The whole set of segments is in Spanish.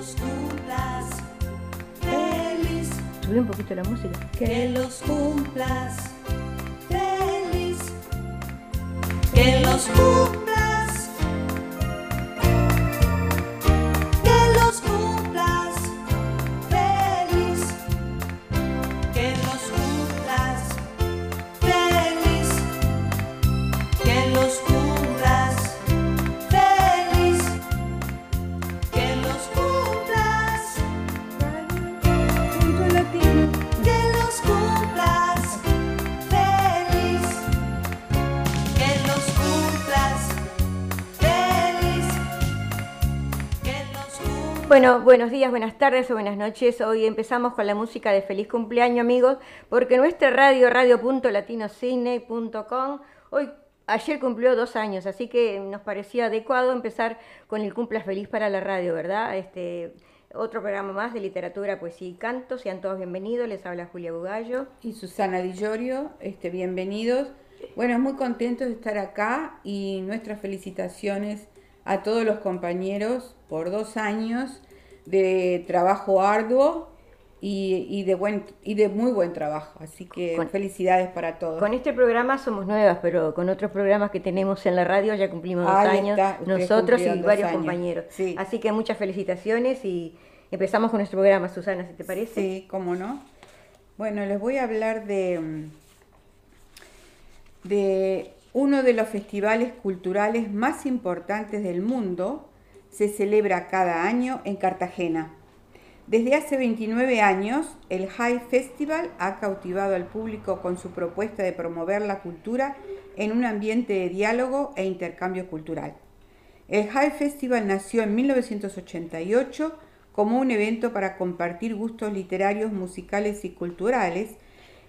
los cumplas feliz. Sube un poquito la música. Que los cumplas feliz. Que los cumplas. Bueno, buenos días, buenas tardes o buenas noches. Hoy empezamos con la música de feliz cumpleaños, amigos, porque nuestra radio, radio.latinocine.com, hoy, ayer cumplió dos años, así que nos parecía adecuado empezar con el cumpla feliz para la radio, ¿verdad? Este, otro programa más de literatura, poesía y canto. Sean todos bienvenidos. Les habla Julia Bugallo. y Susana Di Llorio, este, bienvenidos. Bueno, muy contentos de estar acá y nuestras felicitaciones a todos los compañeros por dos años de trabajo arduo y, y de, buen, y de muy buen trabajo. Así que Con- felicidades para todos. Con este programa somos nuevas, pero con otros programas que tenemos en la radio ya cumplimos dos años, está, nosotros y varios años. compañeros. Sí. Así que muchas felicitaciones y empezamos con nuestro programa, Susana, si te parece. Sí, cómo no. Bueno, les voy a hablar de, de uno de los festivales culturales más importantes del mundo. Se celebra cada año en Cartagena. Desde hace 29 años, el High Festival ha cautivado al público con su propuesta de promover la cultura en un ambiente de diálogo e intercambio cultural. El High Festival nació en 1988 como un evento para compartir gustos literarios, musicales y culturales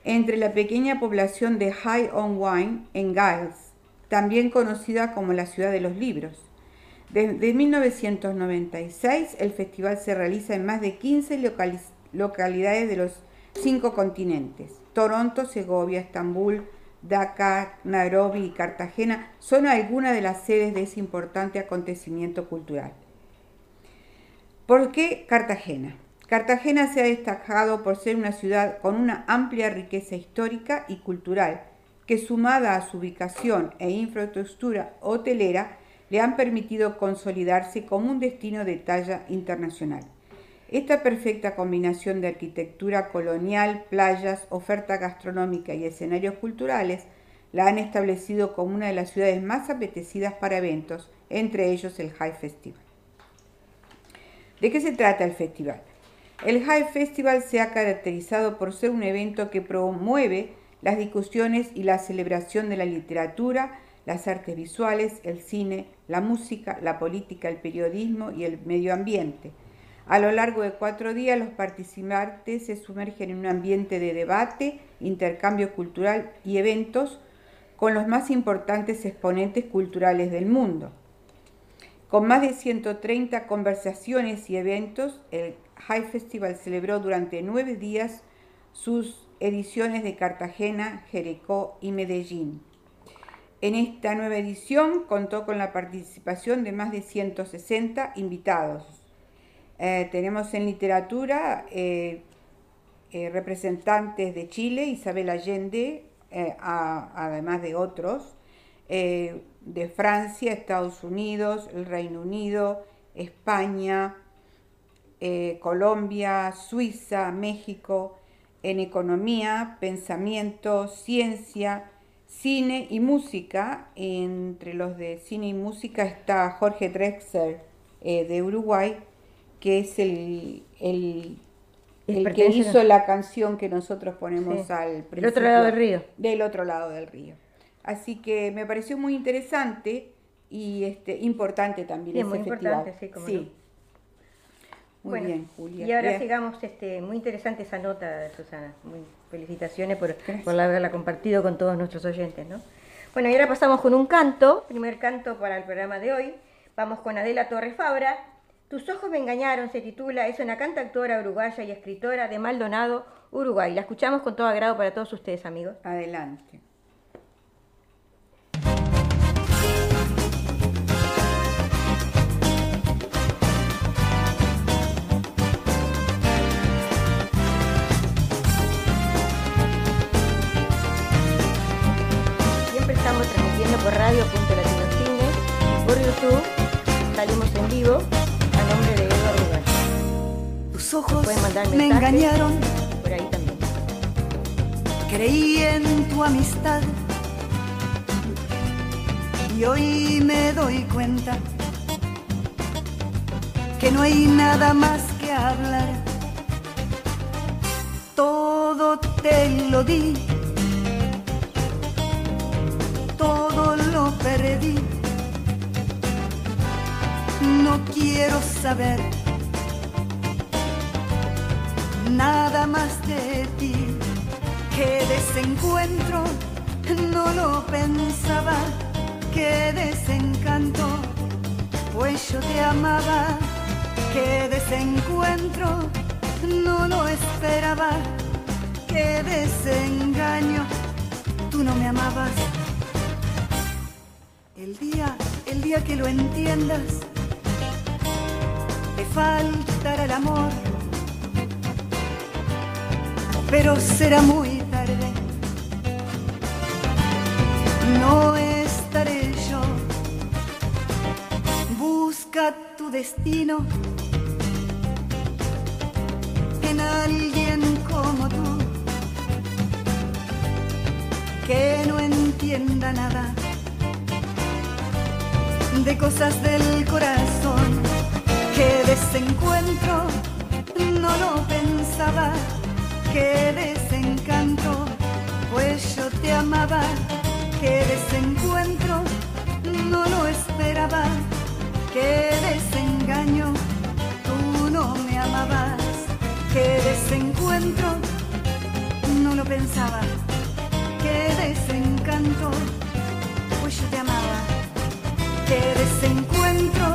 entre la pequeña población de High on Wine en Giles, también conocida como la ciudad de los libros. Desde 1996 el festival se realiza en más de 15 locali- localidades de los cinco continentes. Toronto, Segovia, Estambul, Dakar, Nairobi y Cartagena son algunas de las sedes de ese importante acontecimiento cultural. ¿Por qué Cartagena? Cartagena se ha destacado por ser una ciudad con una amplia riqueza histórica y cultural, que sumada a su ubicación e infraestructura hotelera, le han permitido consolidarse como un destino de talla internacional. Esta perfecta combinación de arquitectura colonial, playas, oferta gastronómica y escenarios culturales la han establecido como una de las ciudades más apetecidas para eventos, entre ellos el High Festival. ¿De qué se trata el festival? El High Festival se ha caracterizado por ser un evento que promueve las discusiones y la celebración de la literatura, las artes visuales, el cine, la música, la política, el periodismo y el medio ambiente. A lo largo de cuatro días los participantes se sumergen en un ambiente de debate, intercambio cultural y eventos con los más importantes exponentes culturales del mundo. Con más de 130 conversaciones y eventos, el High Festival celebró durante nueve días sus ediciones de Cartagena, Jericó y Medellín. En esta nueva edición contó con la participación de más de 160 invitados. Eh, tenemos en literatura eh, eh, representantes de Chile, Isabel Allende, además de otros, de Francia, Estados Unidos, el Reino Unido, España, Colombia, Suiza, México, en economía, pensamiento, ciencia, cine y música. Entre los de cine y música está Jorge Drexler eh, de Uruguay, que es el, el, el que hizo la canción que nosotros ponemos Sí. al Del otro lado del principio. río. Del otro lado del río. Así que me pareció muy interesante y este importante también Sí, ese muy festival. importante, sí, cómo no. Muy Bueno, bien, Julia. Y ahora Bien. sigamos, este, muy interesante esa nota, Susana. Muy felicitaciones por, Gracias. por haberla compartido con todos nuestros oyentes, ¿no? Bueno, y ahora pasamos con un canto, primer canto para el programa de hoy. Vamos con Adela Torres Fabra. Tus ojos me engañaron, se titula, es una cantautora uruguaya y escritora de Maldonado, Uruguay. La escuchamos con todo agrado para todos ustedes, amigos. Adelante. radio.latinocine y por YouTube salimos en vivo a nombre de Eduardo Gallo. Tus ojos me engañaron. Por ahí también. Creí en tu amistad y hoy me doy cuenta que no hay nada más que hablar. Todo te lo di todo lo perdí. No quiero saber nada más de ti. Qué desencuentro, no lo pensaba. Qué desencanto, pues yo te amaba. Qué desencuentro, no lo esperaba. Qué desengaño, tú no me amabas. El día que lo entiendas, te faltará el amor pero será muy tarde. No estaré yo. Busca tu destino en alguien como tú, que no entienda nada de cosas del corazón, que desencuentro no lo pensaba qué desencanto, pues yo te amaba, qué desencuentro, no lo esperaba, qué desengaño, tú no me amabas, qué desencuentro, no lo pensaba, qué desencanto, pues yo te amaba, qué desencuentro,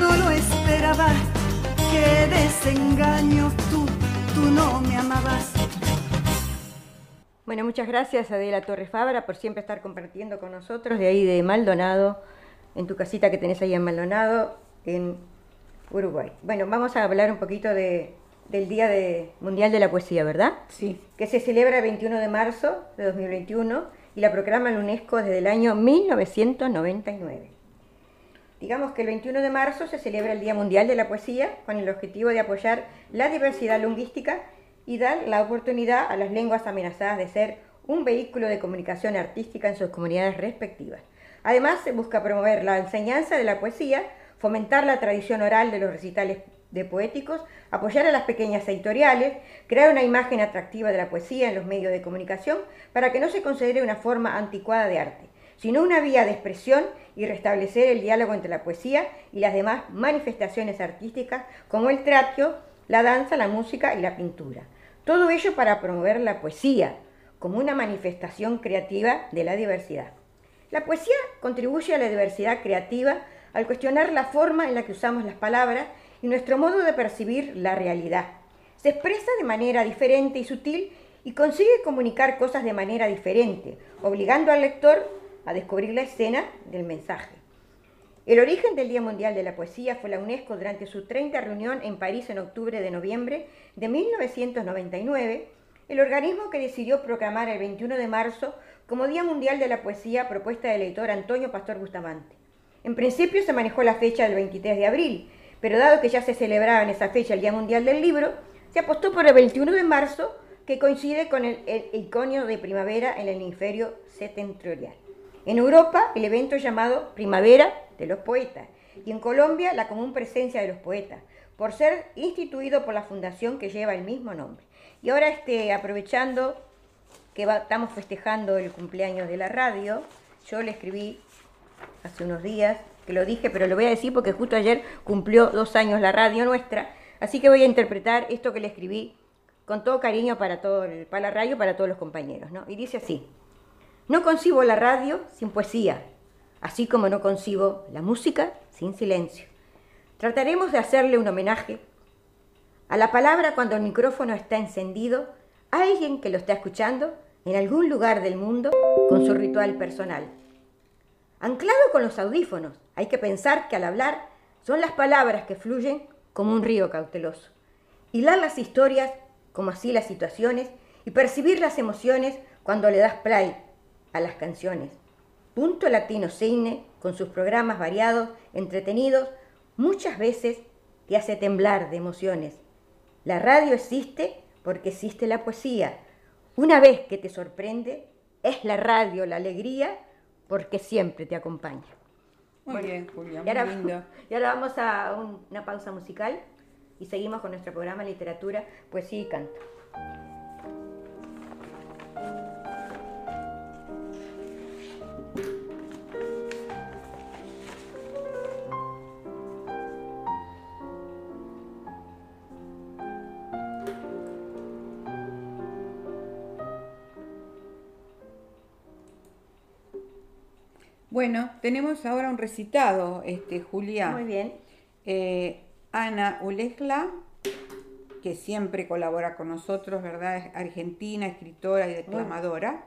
no lo esperaba, qué desengaño, tú tú no me amabas. Bueno, muchas gracias Adela Torres Fabra por siempre estar compartiendo con nosotros de ahí de Maldonado, en tu casita que tenés ahí en Maldonado, en Uruguay. Bueno, vamos a hablar un poquito de, del Día de- Mundial de la Poesía, ¿verdad? Sí. Que se celebra el 21 de marzo de 2021 y la proclama la UNESCO desde el año 1999. Digamos que el 21 de marzo se celebra el Día Mundial de la Poesía con el objetivo de apoyar la diversidad lingüística y dar la oportunidad a las lenguas amenazadas de ser un vehículo de comunicación artística en sus comunidades respectivas. Además, se busca promover la enseñanza de la poesía, fomentar la tradición oral de los recitales de poéticos, apoyar a las pequeñas editoriales, crear una imagen atractiva de la poesía en los medios de comunicación para que no se considere una forma anticuada de arte, sino una vía de expresión y restablecer el diálogo entre la poesía y las demás manifestaciones artísticas como el teatro, la danza, la música y la pintura. Todo ello para promover la poesía como una manifestación creativa de la diversidad. La poesía contribuye a la diversidad creativa al cuestionar la forma en la que usamos las palabras y nuestro modo de percibir la realidad. Se expresa de manera diferente y sutil y consigue comunicar cosas de manera diferente, obligando al lector a descubrir la escena del mensaje. El origen del Día Mundial de la Poesía fue la UNESCO durante su 30 reunión en París en octubre de noviembre de 1999, el organismo que decidió proclamar el 21 de marzo como Día Mundial de la Poesía propuesta del editor Antonio Pastor Bustamante. En principio se manejó la fecha del 23 de abril, pero dado que ya se celebraba en esa fecha el Día Mundial del Libro, se apostó por el 21 de marzo, que coincide con el, el iconio de primavera en el hemisferio septentrional. En Europa, el evento es llamado Primavera de los Poetas, y en Colombia, la común presencia de los poetas, por ser instituido por la fundación que lleva el mismo nombre. Y ahora, este, aprovechando que estamos festejando el cumpleaños de la radio, yo le escribí hace unos días, que lo dije, pero lo voy a decir porque justo ayer cumplió dos años la radio nuestra, así que voy a interpretar esto que le escribí con todo cariño para, todo el- para la radio, para todos los compañeros, ¿no? Y dice así, no concibo la radio sin poesía, así como no concibo la música sin silencio. Trataremos de hacerle un homenaje a la palabra cuando el micrófono está encendido, a alguien que lo está escuchando en algún lugar del mundo con su ritual personal. Anclado con los audífonos, hay que pensar que al hablar son las palabras que fluyen como un río cauteloso. Hilar las historias como así las situaciones y percibir las emociones cuando le das play a las canciones. Punto Latino Cine, con sus programas variados, entretenidos, muchas veces te hace temblar de emociones. La radio existe porque existe la poesía. Una vez que te sorprende, es la radio la alegría porque siempre te acompaña. Muy Bueno, bien, Julia, Y muy ahora, lindo. y ahora vamos a un- una pausa musical y seguimos con nuestro programa Literatura, Poesía y Canto. Bueno, tenemos ahora un recitado, este, Julia. Muy bien. Eh, Ana Ulesla, que siempre colabora con nosotros, ¿verdad? Es argentina, escritora y declamadora,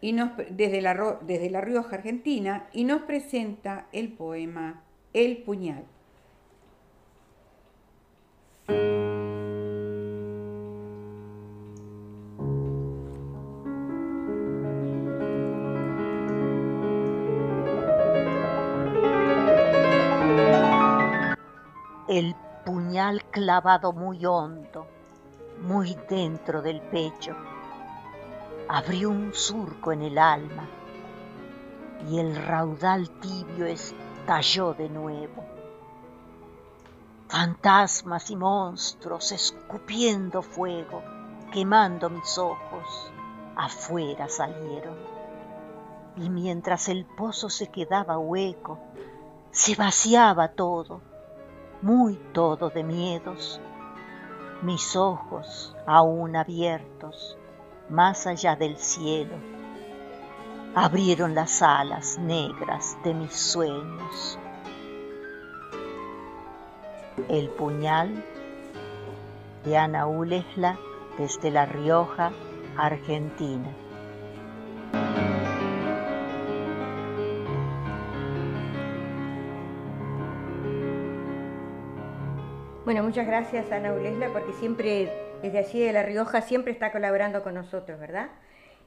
y nos, desde, la, desde La Rioja, Argentina, y nos presenta el poema El puñal. Clavado muy hondo, muy dentro del pecho, abrió un surco en el alma y el raudal tibio estalló de nuevo. Fantasmas y monstruos escupiendo fuego, quemando mis ojos, afuera salieron. Y mientras el pozo se quedaba hueco, se vaciaba todo muy todo de miedos, mis ojos aún abiertos, más allá del cielo, abrieron las alas negras de mis sueños. El puñal de Ana Ulesla desde La Rioja, Argentina. Muchas gracias Ana Ulesla porque siempre, desde allí de La Rioja, siempre está colaborando con nosotros, ¿verdad?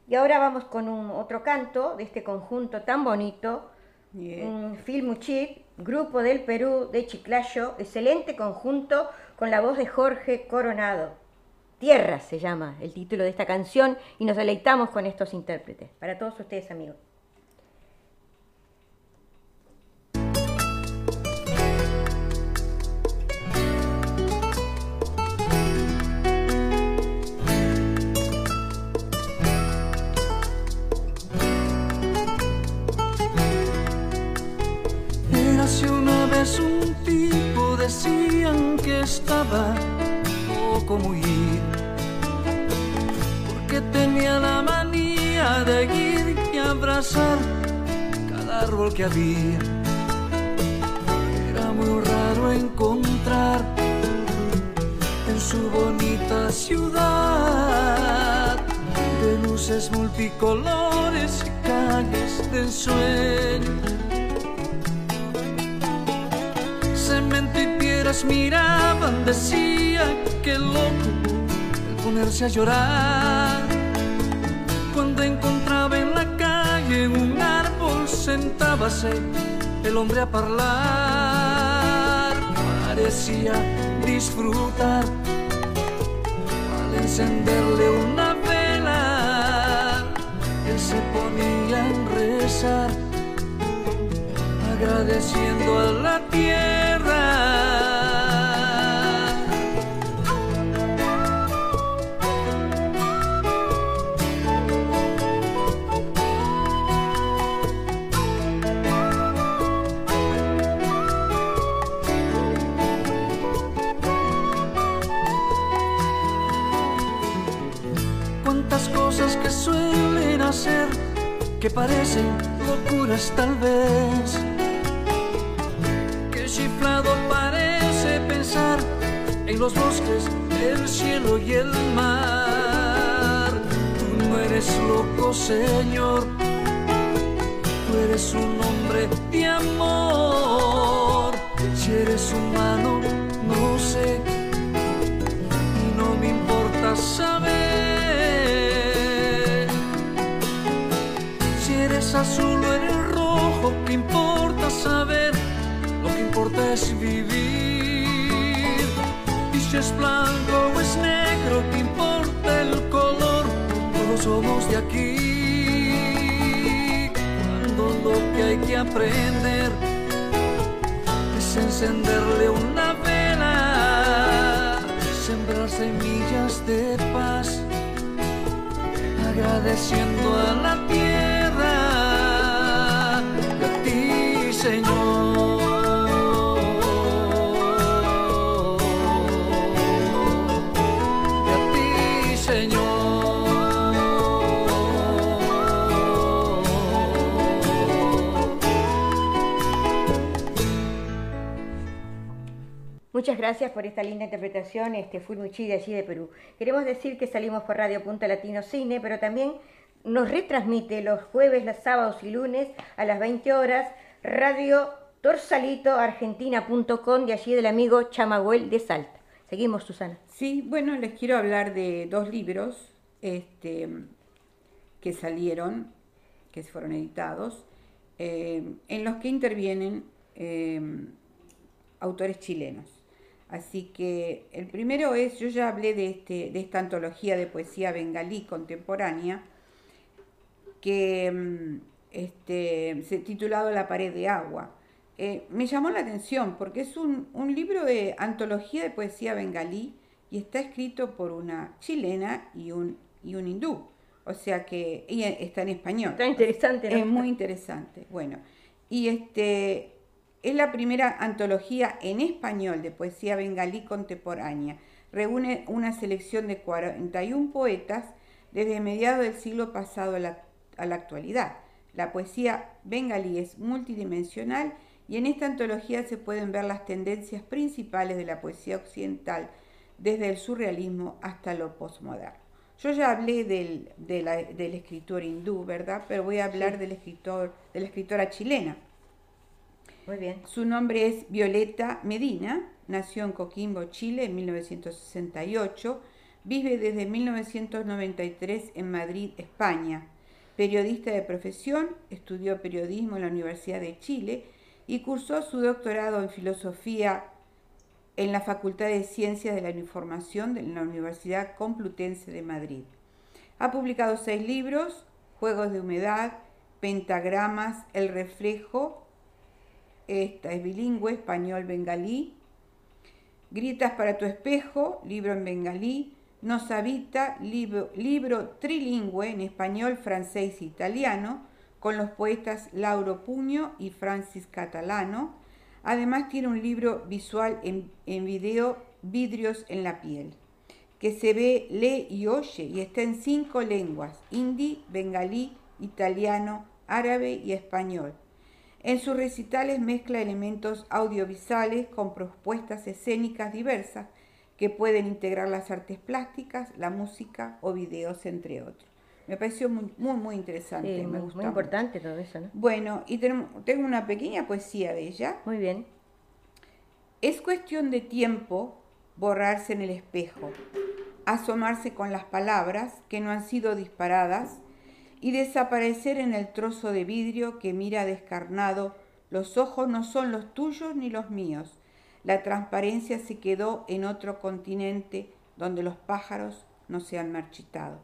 Y ahora vamos con un otro canto de este conjunto tan bonito, Bien. un Filmuchit, grupo del Perú de Chiclayo, excelente conjunto con la voz de Jorge Coronado. Tierra se llama el título de esta canción y nos deleitamos con estos intérpretes. Para todos ustedes, amigos. Vez un tipo, decían que estaba poco muy porque tenía la manía de ir y abrazar cada árbol que había. Era muy raro encontrar en su bonita ciudad de luces multicolores y calles de ensueño. Miraban, decían que loco el ponerse a llorar. Cuando encontraba en la calle un árbol, sentábase el hombre a hablar. Parecía disfrutar al encenderle una vela. Él se ponía a rezar agradeciendo a la tierra. Que parecen locuras tal vez que chiflado parece pensar en los bosques, el cielo y el mar. Tú no eres loco, Señor, tú eres un hombre de amor. Si eres humano, no sé, y no me importa saber. Azul o eres rojo, ¿qué importa saber? Lo que importa es vivir. Si es blanco o es negro, ¿qué importa el color? Todos somos de aquí. Cuando lo que hay que aprender es encenderle una vela, sembrar semillas de paz, agradeciendo a la tierra Muchas gracias por esta linda interpretación, este Fulmichi de allí de Perú. Queremos decir que salimos por Radio Punta Latino Cine, pero también nos retransmite los jueves, los sábados y lunes a las 20 horas Radio Torsalito Argentina.com de allí del amigo Chamaguel de Salta. Seguimos, Susana. Sí, bueno, les quiero hablar de dos libros este, que salieron, que fueron editados, eh, en los que intervienen eh, autores chilenos. Así que el primero es, yo ya hablé de, este, de esta antología de poesía bengalí contemporánea, que mm, este, se titulado La pared de agua. Eh, me llamó la atención porque es un, un libro de antología de poesía bengalí y está escrito por una chilena y un, y un hindú. O sea que y está en español. Está interesante, ¿no? Es muy interesante. Bueno, y este es la primera antología en español de poesía bengalí contemporánea. Reúne una selección de 41 poetas desde mediados del siglo pasado a la, a la actualidad. La poesía bengalí es multidimensional y en esta antología se pueden ver las tendencias principales de la poesía occidental, desde el surrealismo hasta lo postmoderno. Yo ya hablé del, de la- del escritor hindú, ¿verdad? Pero voy a hablar del escritor, de la escritora chilena. Su nombre es Violeta Medina, nació en Coquimbo, Chile, en 1968, vive desde 1993 en Madrid, España. Periodista de profesión, estudió periodismo en la Universidad de Chile y cursó su doctorado en filosofía en la Facultad de Ciencias de la Información de la Universidad Complutense de Madrid. Ha publicado seis libros, Juegos de Humedad, Pentagramas, El Reflejo, esta es bilingüe, español-bengalí. Gritas para tu espejo, libro en bengalí. Nos habita, libro, libro trilingüe en español, francés e italiano, con los poetas Lauro Puño y Francis Catalano. Además tiene un libro visual en, en video, Vidrios en la piel, que se ve, lee y oye y está en cinco lenguas, hindi, bengalí, italiano, árabe y español. En sus recitales mezcla elementos audiovisuales con propuestas escénicas diversas que pueden integrar las artes plásticas, la música o videos, entre otros. Me pareció muy, muy, muy interesante. Sí, me muy, gustó muy mucho. importante todo eso, ¿no? Bueno, y tengo una pequeña poesía de ella. Muy bien. Es cuestión de tiempo borrarse en el espejo, asomarse con las palabras que no han sido disparadas y desaparecer en el trozo de vidrio que mira descarnado. Los ojos no son los tuyos ni los míos. La transparencia se quedó en otro continente donde los pájaros no se han marchitado.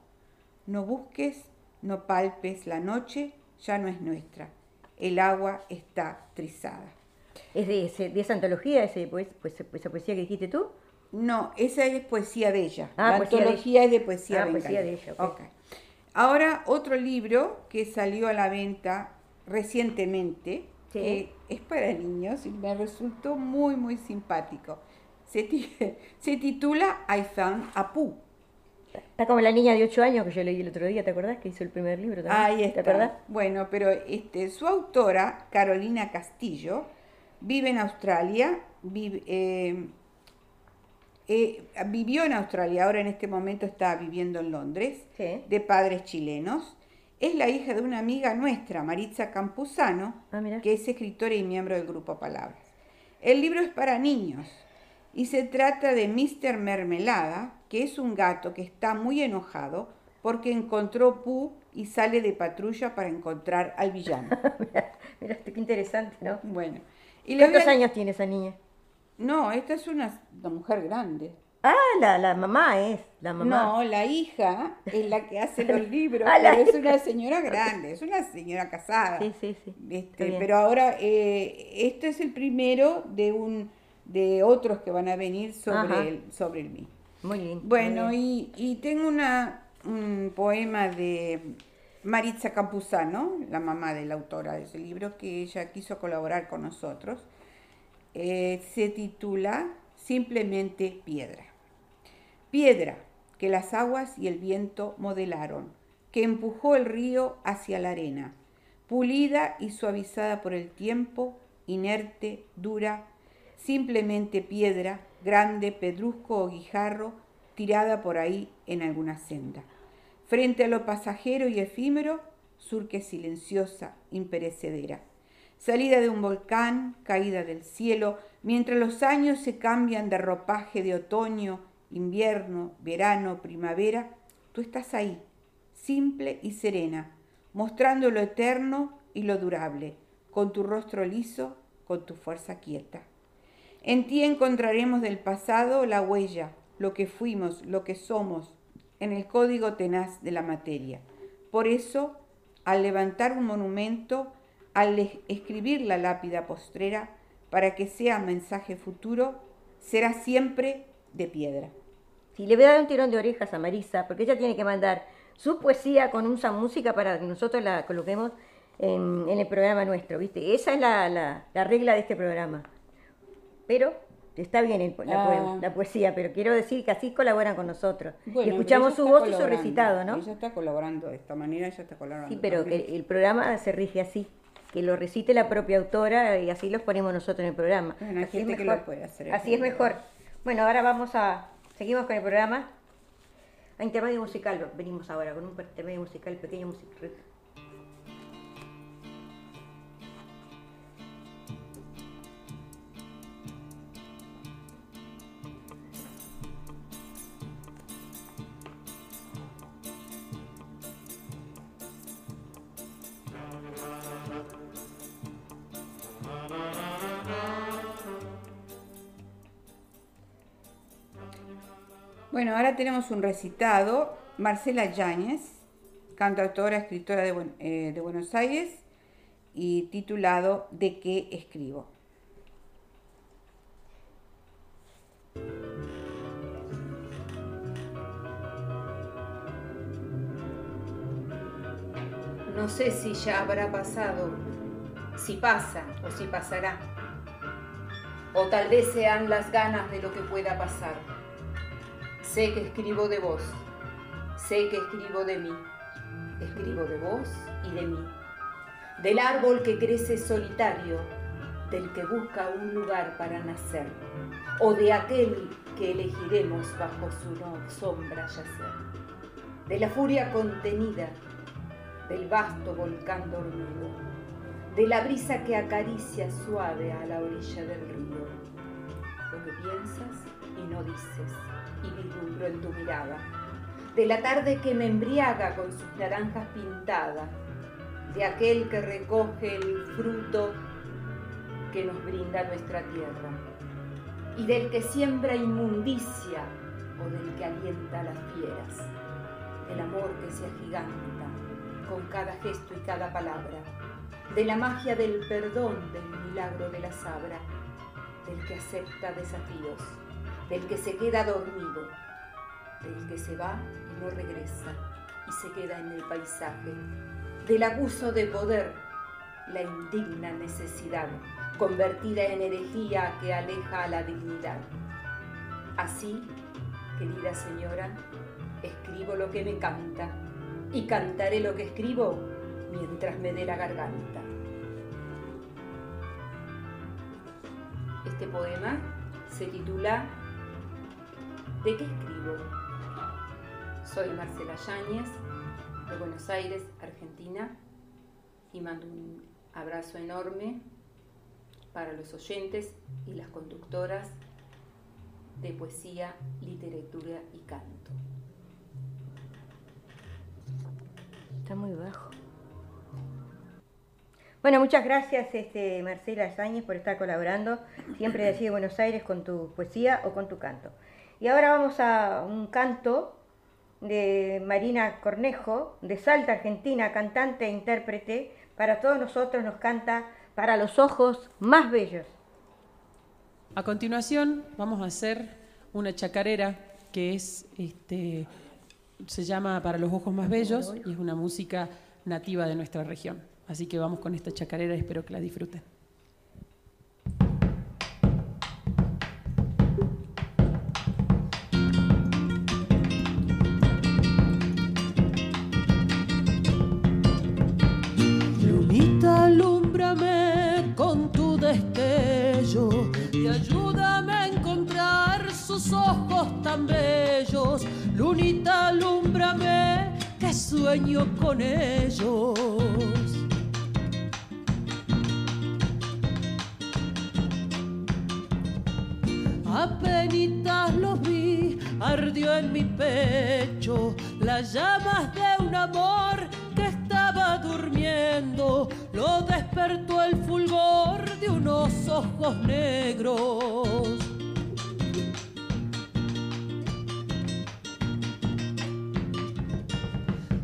No busques, no palpes la noche, ya no es nuestra. El agua está trizada. ¿Es de, ese- de esa antología, ese, pues, pues, esa poesía que dijiste tú? No, esa es poesía de ella. Ah, la poesía de antología es de poesía Ah, poesía de ella, ok. Ok. Ahora, otro libro que salió a la venta recientemente, Sí. que es para niños y me resultó muy, muy simpático. Se, ti- se titula I Found a Pooh. Está como la niña de 8 años que yo leí el otro día, ¿te acordás? Que hizo el primer libro también. Ahí está. ¿Te acordás? Bueno, pero este, su autora, Carolina Castillo, vive en Australia, vive, eh, eh, vivió en Australia, ahora en este momento está viviendo en Londres, Sí. de padres chilenos. Es la hija de una amiga nuestra, Maritza Campuzano, Ah, que es escritora y miembro del grupo Palabras. El libro es para niños y se trata de Mr. Mermelada, que es un gato que está muy enojado porque encontró Pooh y sale de patrulla para encontrar al villano. mira, mira, qué interesante, ¿no? Bueno, y ¿Cuántos a- años tiene esa niña? No, esta es una, una mujer grande. Ah, la, la mamá es, la mamá. No, la hija es la que hace los libros, Ah, pero es una señora grande, es una señora casada. Sí, sí, sí. Este, bien. pero ahora, eh, este es el primero de un de otros que van a venir sobre el, sobre el mismo. Muy muy Bueno, bien. y, y tengo una, un poema de Maritza Campuzano, la mamá de la autora de ese libro, que ella quiso colaborar con nosotros. Eh, se titula Simplemente Piedra. Piedra que las aguas y el viento modelaron, que empujó el río hacia la arena, pulida y suavizada por el tiempo, inerte, dura, simplemente piedra, grande, pedrusco o guijarro, tirada por ahí en alguna senda. Frente a lo pasajero y efímero, surque silenciosa, imperecedera. Salida de un volcán, caída del cielo, mientras los años se cambian de ropaje de otoño, invierno, verano, primavera, tú estás ahí, simple y serena, mostrando lo eterno y lo durable, con tu rostro liso, con tu fuerza quieta. En ti encontraremos del pasado la huella, lo que fuimos, lo que somos, en el código tenaz de la materia. Por eso, al levantar un monumento, al es- escribir la lápida postrera, para que sea mensaje futuro, será siempre de piedra. Sí, le voy a dar un tirón de orejas a Marisa, porque ella tiene que mandar su poesía con usa música para que nosotros la coloquemos en, en el programa nuestro, ¿viste? Esa es la, la- la regla de este programa. Pero está bien el la, Ah. la poesía, pero quiero decir que así colaboran con nosotros. Bueno, y escuchamos su voz y su recitado, ¿no? Ella está colaborando de esta manera, ella está colaborando. Sí, pero que el programa se rige así, que lo recite la propia autora y así los ponemos nosotros en el programa. Bueno, así es mejor. lo puede hacer, Así es mejor. Bueno, ahora vamos a seguimos con el programa. A intermedio musical venimos ahora con un intermedio musical, pequeño musical. Bueno, ahora tenemos un recitado. Marcela Yáñez, cantautora, escritora de, eh, de Buenos Aires, y titulado ¿De qué escribo? No sé si ya habrá pasado, si pasa o si pasará. O tal vez sean las ganas de lo que pueda pasar. Sé que escribo de vos, sé que escribo de mí. Escribo de vos y de mí. Del árbol que crece solitario, del que busca un lugar para nacer, o de aquel que elegiremos bajo su sombra yacer. De la furia contenida, del vasto volcán dormido, de la brisa que acaricia suave a la orilla del río. Lo que piensas y no dices, y vislumbro en tu mirada, de la tarde que me embriaga con sus naranjas pintadas, de aquel que recoge el fruto que nos brinda nuestra tierra, y del que siembra inmundicia o del que alienta a las fieras, del amor que se agiganta con cada gesto y cada palabra, de la magia del perdón, del milagro de la sabra, del que acepta desafíos, del que se queda dormido, del que se va y no regresa y se queda en el paisaje, del abuso de poder, la indigna necesidad, convertida en herejía que aleja a la dignidad. Así, querida señora, escribo lo que me canta y cantaré lo que escribo mientras me dé la garganta. Este poema se titula ¿De qué escribo? Soy Marcela Yáñez, de Buenos Aires, Argentina, y mando un abrazo enorme para los oyentes y las conductoras de poesía, literatura y canto. Está muy bajo. Bueno, muchas gracias este, Marcela Sáñez por estar colaborando siempre de de Buenos Aires con tu poesía o con tu canto. Y ahora vamos a un canto de Marina Cornejo, de Salta, Argentina, cantante e intérprete. Para todos nosotros nos canta Para los ojos más bellos. A continuación vamos a hacer una chacarera que es, este, se llama Para los ojos más bellos y es una música nativa de nuestra región. Así que vamos con esta chacarera espero que la disfruten. Tan bellos. Lunita, alúmbrame que sueño con ellos. Apenitas los vi, ardió en mi pecho las llamas de un amor que estaba durmiendo. Lo despertó el fulgor de unos ojos negros.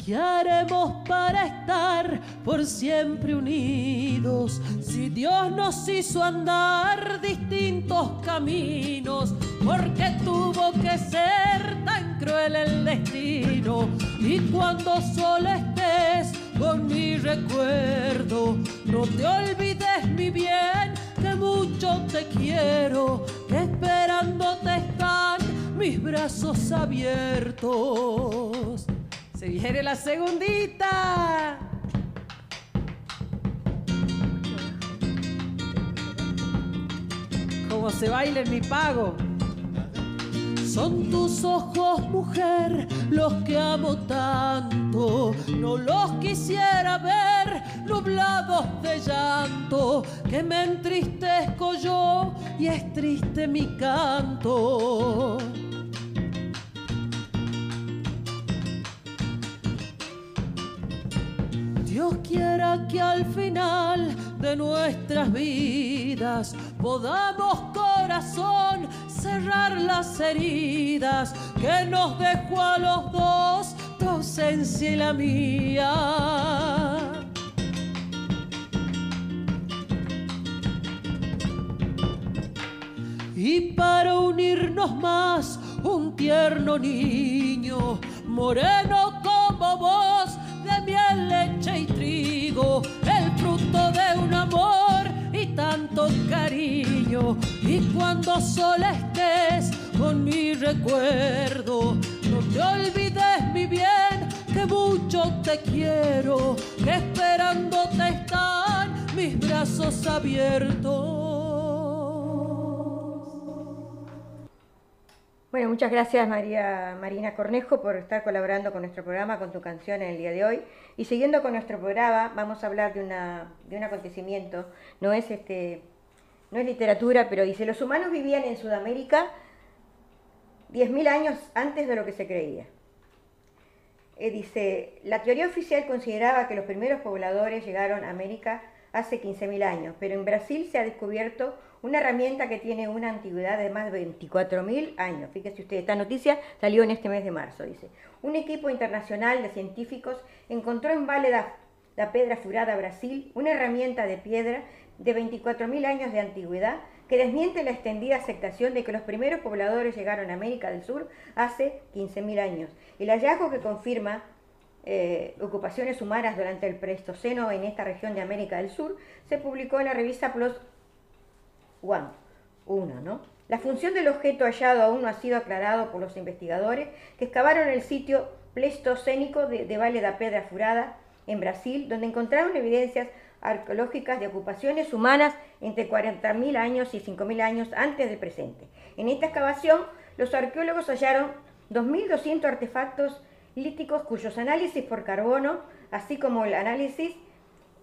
¿Qué haremos para estar por siempre unidos? Si Dios nos hizo andar distintos caminos, porque tuvo que ser tan cruel el destino. Y cuando solo estés con mi recuerdo, no te olvides mi bien, que mucho te quiero, que esperándote están mis brazos abiertos. Se viene la segundita. Como se baila en mi pago. Son tus ojos, mujer, los que amo tanto. No los quisiera ver nublados de llanto, que me entristezco yo y es triste mi canto. Dios quiera que al final de nuestras vidas podamos corazón cerrar las heridas que nos dejó a los dos tu ausencia y la mía. Y para unirnos más, un tierno niño, moreno como vos, leche y trigo, el fruto de un amor y tanto cariño. Y cuando sola estés con mi recuerdo, no te olvides mi bien, que mucho te quiero, que esperándote están mis brazos abiertos. Bueno, muchas gracias María Marina Cornejo por estar colaborando con nuestro programa, con tu canción en el día de hoy. Y siguiendo con nuestro programa, vamos a hablar de, una, de un acontecimiento. No es, este, no es literatura, pero dice, los humanos vivían en Sudamérica 10.000 años antes de lo que se creía. Eh, dice, la teoría oficial consideraba que los primeros pobladores llegaron a América hace 15.000 años, pero en Brasil se ha descubierto una herramienta que tiene una antigüedad de más de 24.000 años. Fíjese usted, esta noticia salió en este mes de marzo, dice. Un equipo internacional de científicos encontró en Valle da, da Pedra Furada, Brasil, una herramienta de piedra de 24.000 años de antigüedad que desmiente la extendida aceptación de que los primeros pobladores llegaron a América del Sur hace 15.000 años. El hallazgo que confirma eh, ocupaciones humanas durante el Pleistoceno en esta región de América del Sur, se publicó en la revista Plus One, 1, ¿no? La función del objeto hallado aún no ha sido aclarado por los investigadores que excavaron el sitio pleistocénico de, de Valle da Pedra Furada, en Brasil, donde encontraron evidencias arqueológicas de ocupaciones humanas entre 40.000 años y 5.000 años antes del presente. En esta excavación, los arqueólogos hallaron 2.200 artefactos líticos cuyos análisis por carbono, así como el análisis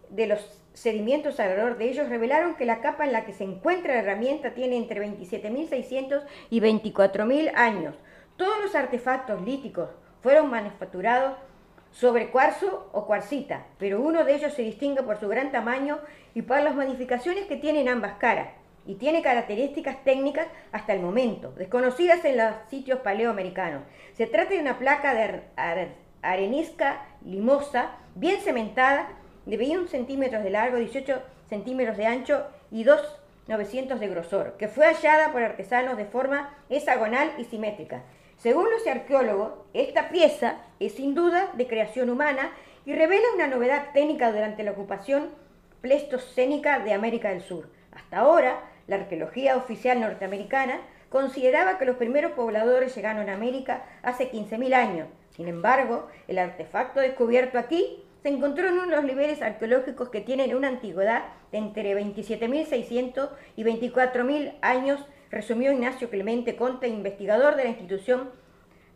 de los sedimentos alrededor de ellos, revelaron que la capa en la que se encuentra la herramienta tiene entre 27.600 y 24.000 años. Todos los artefactos líticos fueron manufacturados sobre cuarzo o cuarcita, pero uno de ellos se distingue por su gran tamaño y por las modificaciones que tienen ambas caras, y tiene características técnicas hasta el momento, desconocidas en los sitios paleoamericanos. Se trata de una placa de ar- ar- arenisca limosa, bien cementada, de 21 centímetros de largo, 18 centímetros de ancho y 2,900 de grosor, que fue hallada por artesanos de forma hexagonal y simétrica. Según los arqueólogos, esta pieza es sin duda de creación humana y revela una novedad técnica durante la ocupación pleistocénica de América del Sur. Hasta ahora, la arqueología oficial norteamericana consideraba que los primeros pobladores llegaron a América hace 15.000 años. Sin embargo, el artefacto descubierto aquí se encontró en uno de los niveles arqueológicos que tienen una antigüedad de entre 27.600 y 24.000 años, resumió Ignacio Clemente Conte, investigador de la institución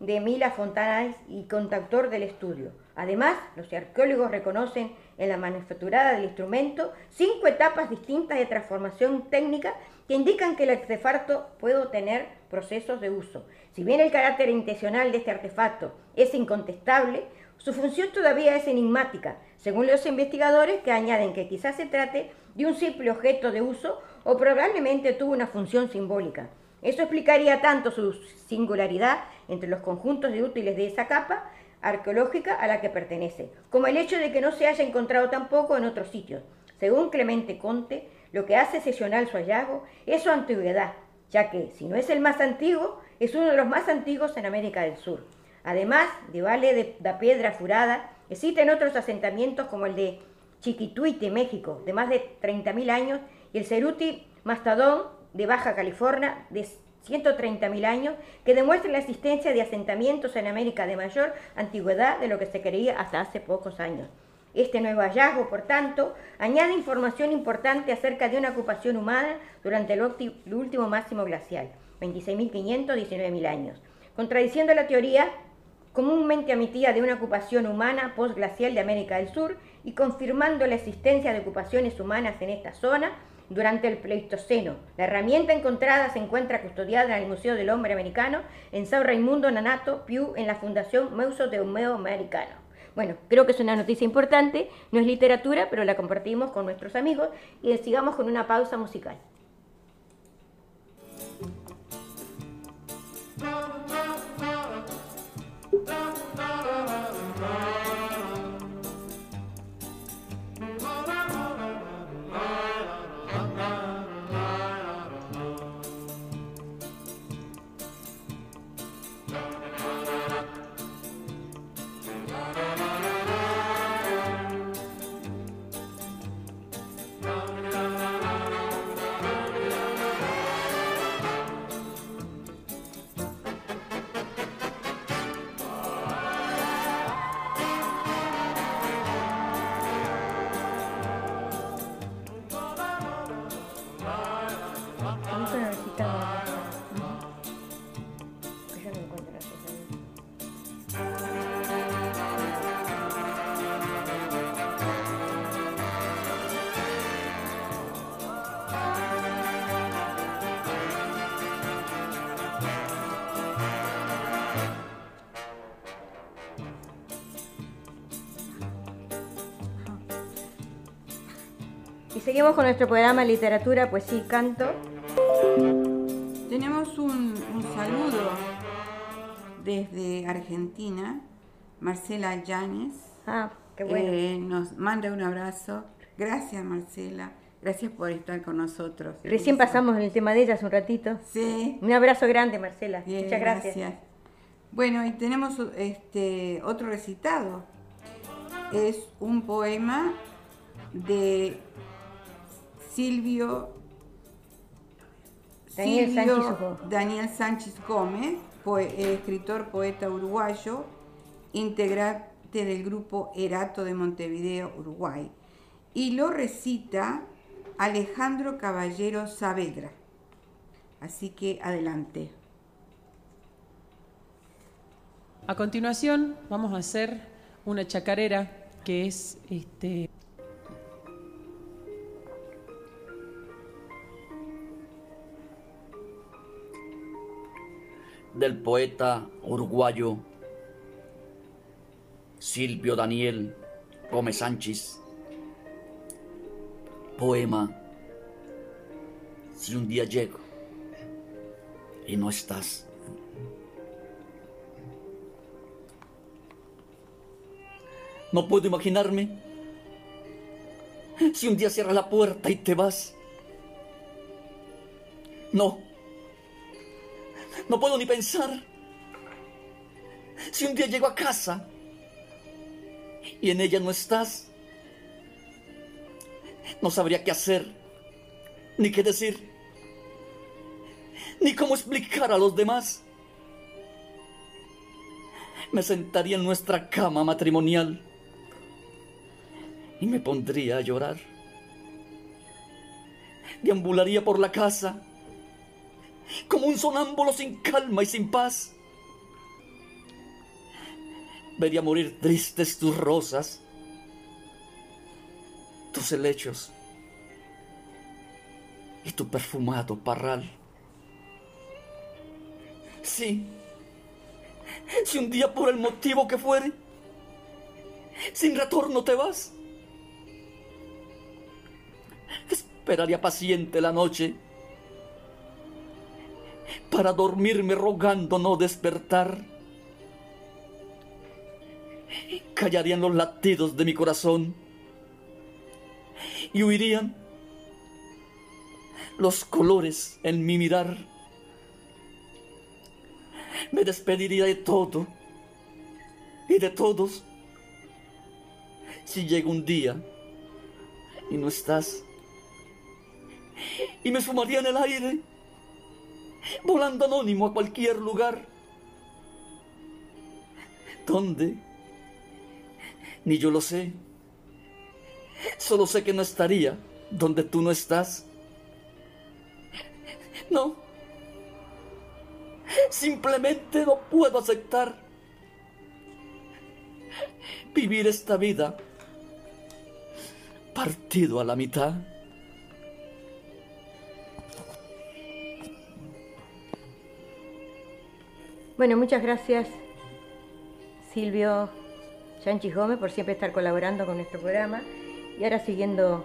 de Mila Fontanais y contactor del estudio. Además, los arqueólogos reconocen en la manufacturada del instrumento cinco etapas distintas de transformación técnica que indican que el artefacto puede tener procesos de uso. Si bien el carácter intencional de este artefacto es incontestable, su función todavía es enigmática, según los investigadores que añaden que quizás se trate de un simple objeto de uso o probablemente tuvo una función simbólica. Eso explicaría tanto su singularidad entre los conjuntos de útiles de esa capa arqueológica a la que pertenece, como el hecho de que no se haya encontrado tampoco en otros sitios. Según Clemente Conte, lo que hace excepcional su hallazgo es su antigüedad, ya que, si no es el más antiguo, es uno de los más antiguos en América del Sur. Además de Valle de la Piedra Furada, existen otros asentamientos como el de Chiquituite, México, de más de 30.000 años, y el Ceruti Mastadón de Baja California, de 130.000 años, que demuestran la existencia de asentamientos en América de mayor antigüedad de lo que se creía hasta hace pocos años. Este nuevo hallazgo, por tanto, añade información importante acerca de una ocupación humana durante el último máximo glacial, 26.500, 19.000 años, contradiciendo la teoría comúnmente admitida de una ocupación humana postglacial de América del Sur y confirmando la existencia de ocupaciones humanas en esta zona durante el Pleistoceno. La herramienta encontrada se encuentra custodiada en el Museo del Hombre Americano en San Raimundo Nanato, Piu, en la Fundación Museo de Humeo Americano. Bueno, creo que es una noticia importante, no es literatura, pero la compartimos con nuestros amigos y sigamos con una pausa musical. Seguimos con nuestro programa Literatura, Poesía y Canto. Tenemos un, un saludo desde Argentina, Marcela Llanes. Ah, qué bueno. Eh, nos manda un abrazo. Gracias, Marcela. Gracias por estar con nosotros. Recién pasamos el tema de ella hace un ratito. Sí. Un abrazo grande, Marcela. Muchas gracias. Bueno, y tenemos este otro recitado. Es un poema de Silvio Daniel Silvio Sánchez Gómez. Daniel Sánchez Gómez, poe- eh, escritor, poeta uruguayo, integrante del grupo Erato de Montevideo, Uruguay. Y lo recita Alejandro Caballero Saavedra. Así que adelante. A continuación vamos a hacer una chacarera que es este del poeta uruguayo Silvio Daniel Gómez Sánchez. Poema. Si un día llego y no estás. No puedo imaginarme si un día cierras la puerta y te vas. No. No puedo ni pensar. Si un día llego a casa y en ella no estás, no sabría qué hacer, ni qué decir, ni cómo explicar a los demás. Me sentaría en nuestra cama matrimonial y me pondría a llorar. Deambularía por la casa como un sonámbulo sin calma y sin paz. Vería morir tristes tus rosas, tus helechos y tu perfumado parral. Sí, si un día por el motivo que fuere, sin retorno te vas, esperaría paciente la noche para dormirme rogando no despertar. Callarían los latidos de mi corazón y huirían los colores en mi mirar. Me despediría de todo y de todos si llega un día y no estás. Y me sumaría en el aire volando anónimo a cualquier lugar. ¿Dónde? Ni yo lo sé. Solo sé que no estaría donde tú no estás. No. Simplemente no puedo aceptar vivir esta vida partido a la mitad. Bueno, muchas gracias Silvio Sánchez Gómez por siempre estar colaborando con nuestro programa. Y ahora siguiendo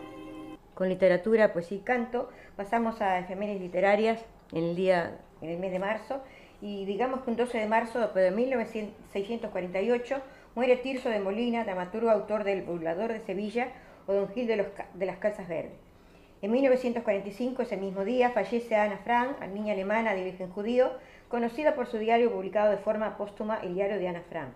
con literatura, poesía y canto, pasamos a efemérides literarias en el día, en el mes de marzo. Y digamos que un 12 de marzo de 1648 muere Tirso de Molina, dramaturgo autor del Burlador de Sevilla o Don Gil de, los, de las Calzas Verdes. En 1945, ese mismo día, fallece Ana Frank, niña alemana de origen judío, conocida por su diario publicado de forma póstuma, el diario de Ana Frank.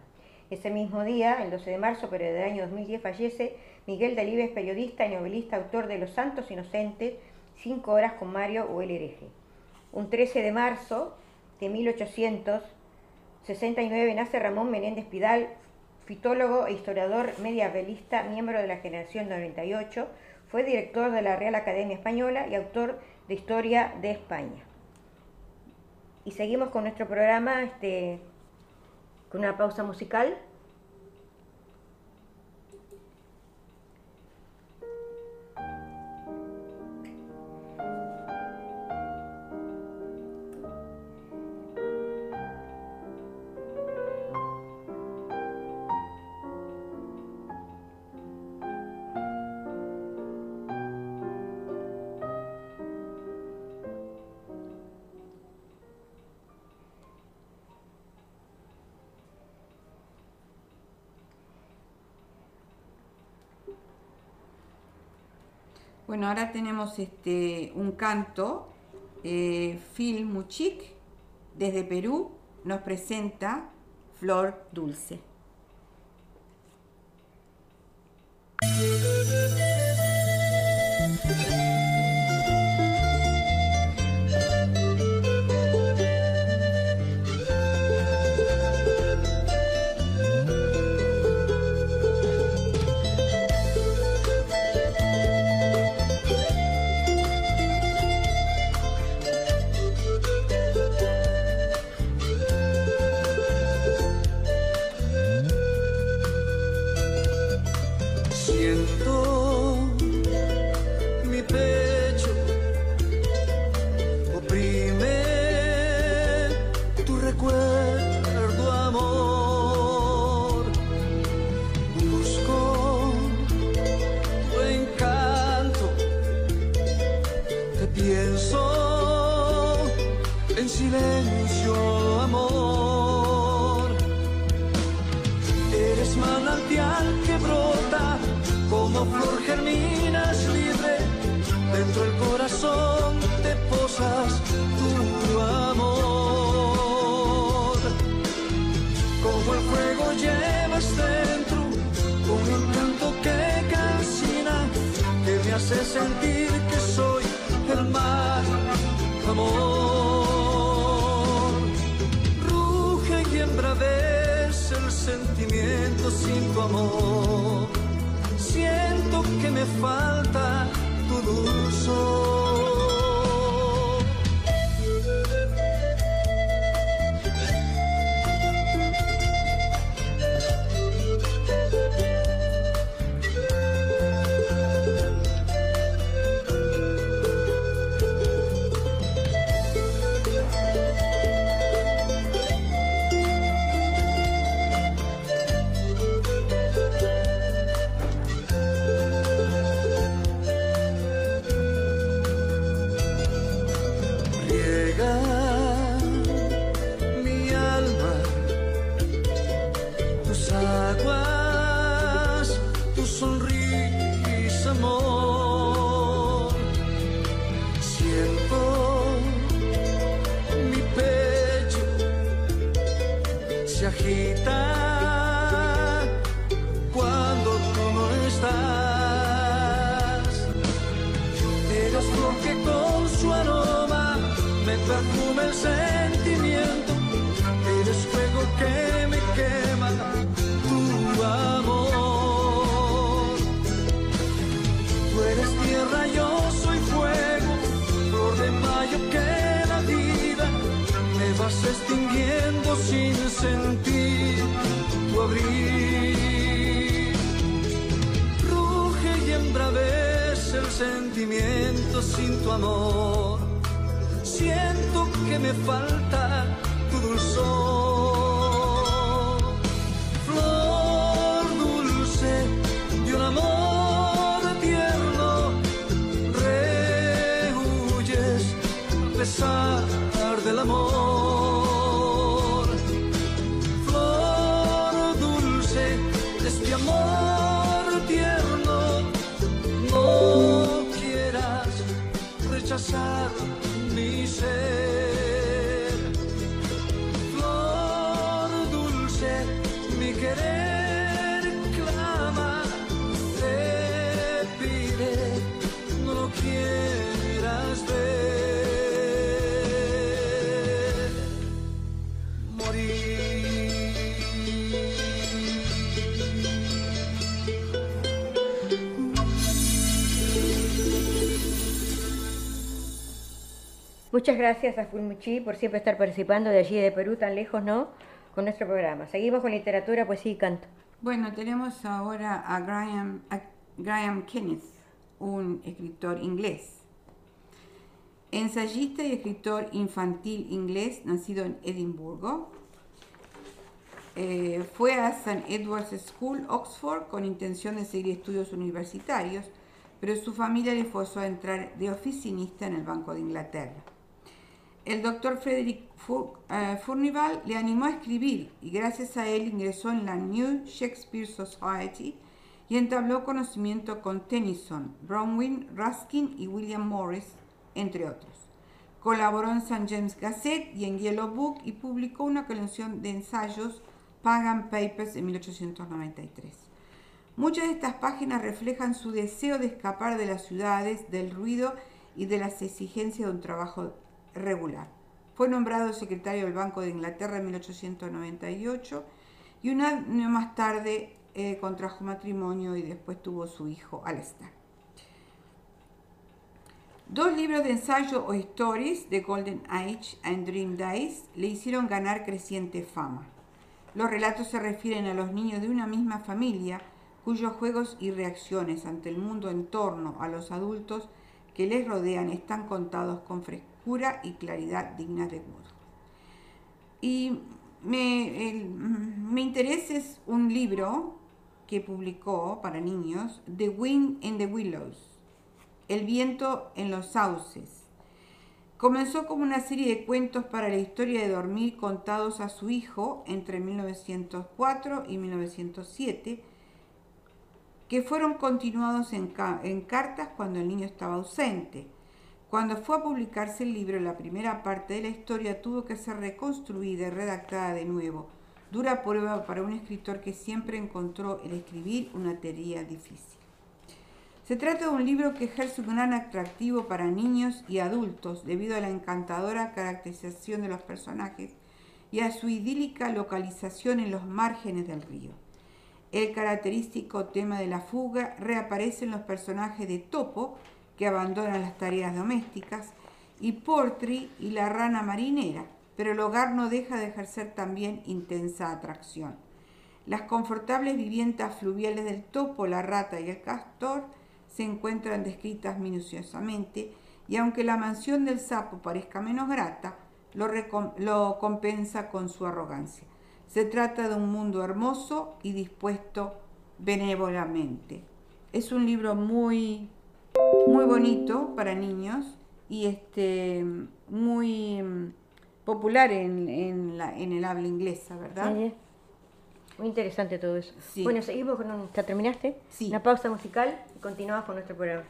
Ese mismo día, el 12 de marzo, pero del año 2010, fallece Miguel Delibes, periodista y novelista, autor de Los Santos Inocentes, Cinco Horas con Mario o El Hereje. Un 13 de marzo de 1869 nace Ramón Menéndez Pidal, fitólogo e historiador mediavelista, miembro de la generación 98, fue director de la Real Academia Española y autor de Historia de España. Y seguimos con nuestro programa este, con una pausa musical. Ahora tenemos este, un canto. Eh, Phil Muchik, desde Perú, nos presenta Flor Dulce. Sentir que soy el mar, amor. Ruge y embravece el sentimiento sin tu amor. Siento que me falta tu dulzor. Sentimiento sin tu amor. Siento que me falta tu dulzor. Muchas gracias a Fulmuchi por siempre estar participando de allí de Perú, tan lejos, ¿no? Con nuestro programa. Seguimos con literatura, poesía y canto. Bueno, tenemos ahora a Graham, Graham Kenneth, un escritor inglés. Ensayista y escritor infantil inglés, nacido en Edimburgo. Eh, fue a St. Edward's School, Oxford, con intención de seguir estudios universitarios, pero su familia le forzó a entrar de oficinista en el Banco de Inglaterra. El doctor Frederick eh, Furnival le animó a escribir y gracias a él ingresó en la New Shakespeare Society y entabló conocimiento con Tennyson, Bronwyn, Ruskin y William Morris, entre otros. Colaboró en St. James Gazette y en Yellow Book y publicó una colección de ensayos, Pagan Papers, en 1893. Muchas de estas páginas reflejan su deseo de escapar de las ciudades, del ruido y de las exigencias de un trabajo regular. Fue nombrado secretario del Banco de Inglaterra en 1898 y un año más tarde eh, contrajo matrimonio y después tuvo su hijo Alistair. Dos libros de ensayo o stories de Golden Age and Dream Days le hicieron ganar creciente fama. Los relatos se refieren a los niños de una misma familia cuyos juegos y reacciones ante el mundo en torno a los adultos que les rodean están contados con frescura y claridad dignas de Wood. Y me, me interesa es un libro que publicó para niños, The Wind in the Willows, El viento en los sauces, Comenzó como una serie de cuentos para la historia de dormir contados a su hijo entre 1904 y 1907, que fueron continuados en, en cartas cuando el niño estaba ausente. Cuando fue a publicarse el libro, la primera parte de la historia tuvo que ser reconstruida y redactada de nuevo. Dura prueba para un escritor que siempre encontró el escribir una tarea difícil. Se trata de un libro que ejerce un gran atractivo para niños y adultos debido a la encantadora caracterización de los personajes y a su idílica localización en los márgenes del río. El característico tema de la fuga reaparece en los personajes de Topo, que abandonan las tareas domésticas, y Portri y la rana marinera, pero el hogar no deja de ejercer también intensa atracción. Las confortables viviendas fluviales del topo, la rata y el castor se encuentran descritas minuciosamente y aunque la mansión del sapo parezca menos grata, lo, lo compensa con su arrogancia. Se trata de un mundo hermoso y dispuesto benévolamente. Es un libro muy, muy bonito para niños y este, muy mm, popular en, en la- en el habla inglesa, ¿verdad? Sí, Muy interesante todo eso. Sí. Bueno, seguimos con un... ¿Ya terminaste? Sí. Una pausa musical y continuamos con nuestro programa.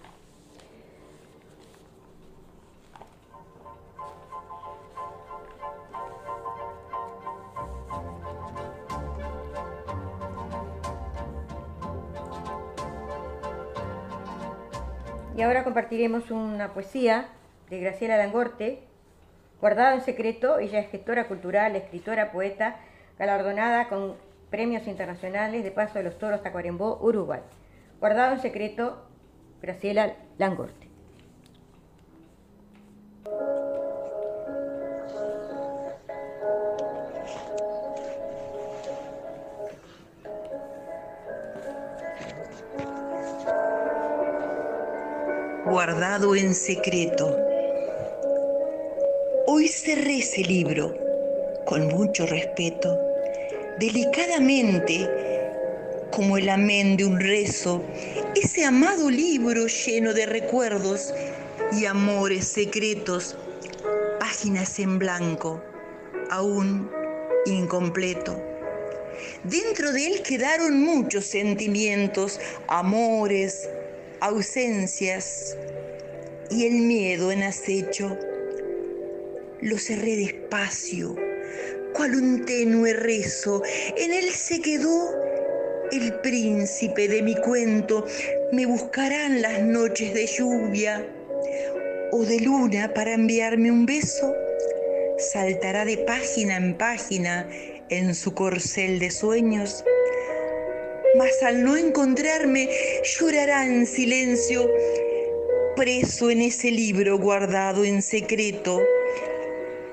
Ahora compartiremos una poesía de Graciela Langorte, guardada en secreto. Ella es gestora cultural, escritora, poeta, galardonada con premios internacionales de Paso de los Toros Tacuarembó, Uruguay. Guardado en secreto, Graciela Langorte. Guardado en secreto. Hoy cerré ese libro con mucho respeto, delicadamente, como el amén de un rezo, ese amado libro lleno de recuerdos y amores secretos, páginas en blanco, aún incompleto. Dentro de él quedaron muchos sentimientos, amores, ausencias y el miedo en acecho. Lo cerré despacio, cual un tenue rezo. En él se quedó el príncipe de mi cuento. Me buscarán las noches de lluvia o de luna para enviarme un beso. Saltará de página en página en su corcel de sueños mas al no encontrarme llorará en silencio, preso en ese libro guardado en secreto,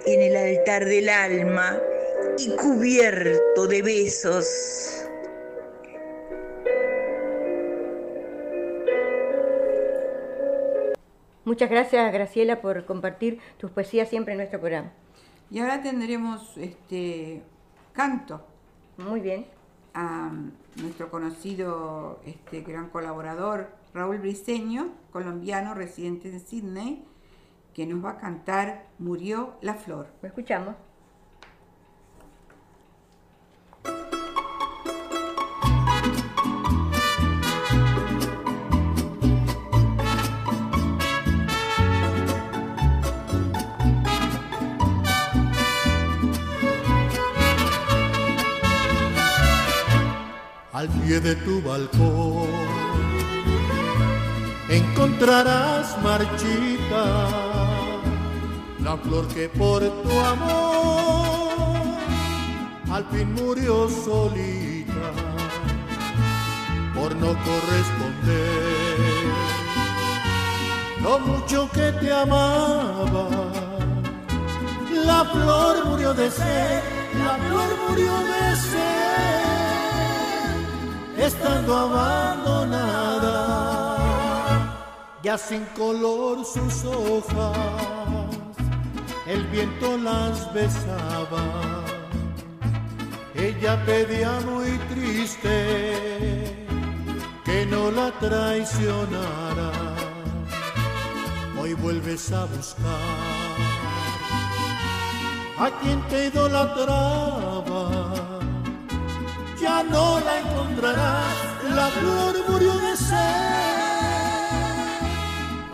en el altar del alma y cubierto de besos. Muchas gracias, Graciela, por compartir tus poesías siempre en nuestro programa. Y ahora tendremos este canto Muy bien. A nuestro conocido este, gran colaborador Raúl Briceño, colombiano residente en Sydney, que nos va a cantar Murió la flor. Lo escuchamos. Al pie de tu balcón. Encontrarás marchita la flor que por tu amor al fin murió solita por no corresponder. Lo mucho que te amaba la flor murió de sed la flor murió de sed estando abandonada, ya sin color sus hojas, el viento las besaba. Ella pedía muy triste que no la traicionara. Hoy vuelves a buscar a quien te idolatraba. Ya no la encontrarás, la flor murió de sed,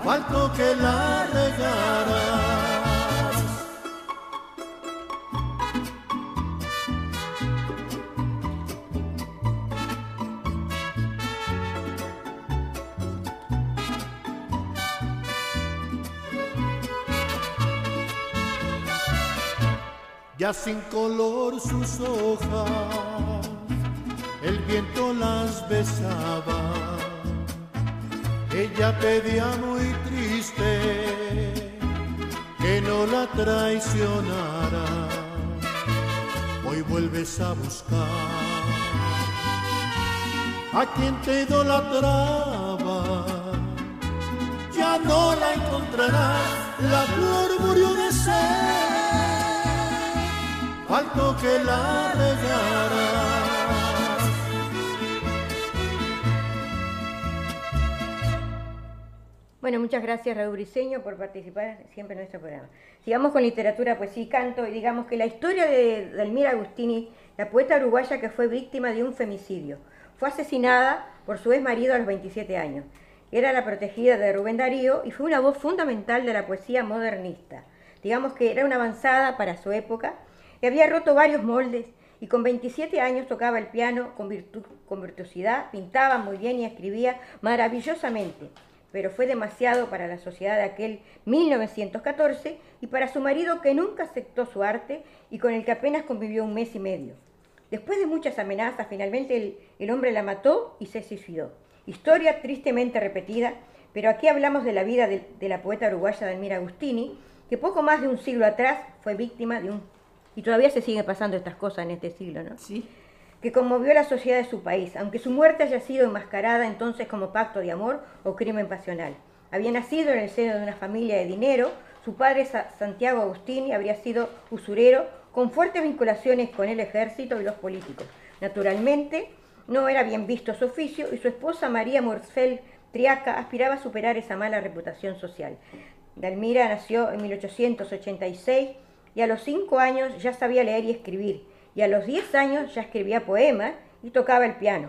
faltó que la regaras. ya sin color sus hojas, el viento las besaba. Ella pedía muy triste que no la traicionara. Hoy vuelves a buscar a quien te idolatraba. Ya no la encontrarás, la flor murió de sed faltó que la regaras. Bueno, muchas gracias Raúl Briceño por participar siempre en nuestro programa. Sigamos con literatura, poesía y canto y digamos que la historia de Dalmira Agustini, la poeta uruguaya que fue víctima de un femicidio, fue asesinada por su ex marido a los 27 años. Era la protegida de Rubén Darío y fue una voz fundamental de la poesía modernista. Digamos que era una avanzada para su época y había roto varios moldes y con 27 años tocaba el piano con virtuosidad, pintaba muy bien y escribía maravillosamente, pero fue demasiado para la sociedad de aquel 1914 y para su marido que nunca aceptó su arte y con el que apenas convivió un mes y medio. Después de muchas amenazas, finalmente el, el hombre la mató y se suicidó. Historia tristemente repetida, pero aquí hablamos de la vida de, de la poeta uruguaya Dalmira Agustini, que poco más de un siglo atrás fue víctima de un y todavía se siguen pasando estas cosas en este siglo, ¿no? Sí. Que conmovió a la sociedad de su país, aunque su muerte haya sido enmascarada entonces como pacto de amor o crimen pasional. Había nacido en el seno de una familia de dinero, su padre Santiago Agustini habría sido usurero con fuertes vinculaciones con el ejército y los políticos. Naturalmente, no era bien visto su oficio y su esposa María Morsfeld Triaca aspiraba a superar esa mala reputación social. Dalmira nació en 1886 y a los 5 años ya sabía leer y escribir, y a los 10 años ya escribía poemas y tocaba el piano.